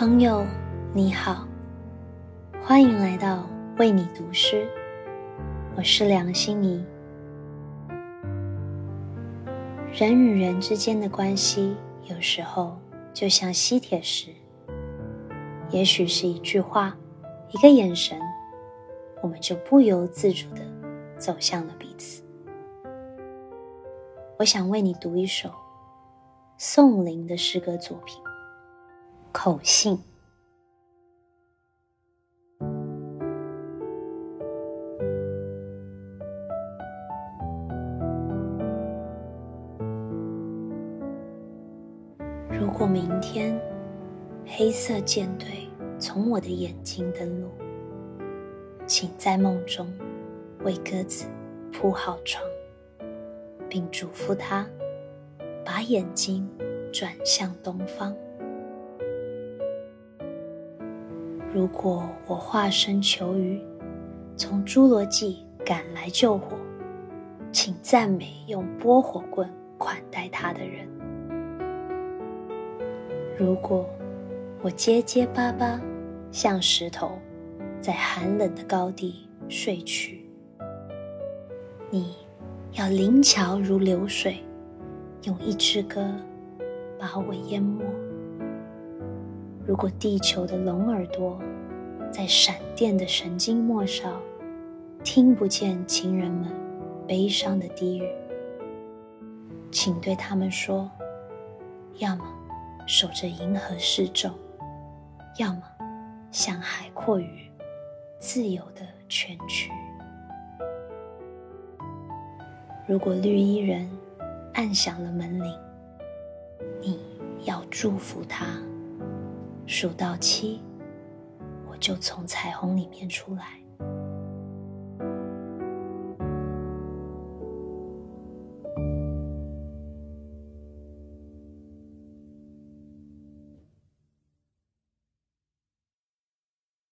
朋友，你好，欢迎来到为你读诗。我是梁心怡。人与人之间的关系，有时候就像吸铁石，也许是一句话，一个眼神，我们就不由自主的走向了彼此。我想为你读一首宋林的诗歌作品。口信。如果明天黑色舰队从我的眼睛登陆，请在梦中为鸽子铺好床，并嘱咐他把眼睛转向东方。如果我化身求雨，从侏罗纪赶来救火，请赞美用拨火棍款待他的人。如果我结结巴巴，像石头，在寒冷的高地睡去，你要灵巧如流水，用一支歌把我淹没。如果地球的龙耳朵在闪电的神经末梢听不见情人们悲伤的低语，请对他们说：要么守着银河示众，要么像海阔鱼自由的蜷曲。如果绿衣人按响了门铃，你要祝福他。数到七，我就从彩虹里面出来。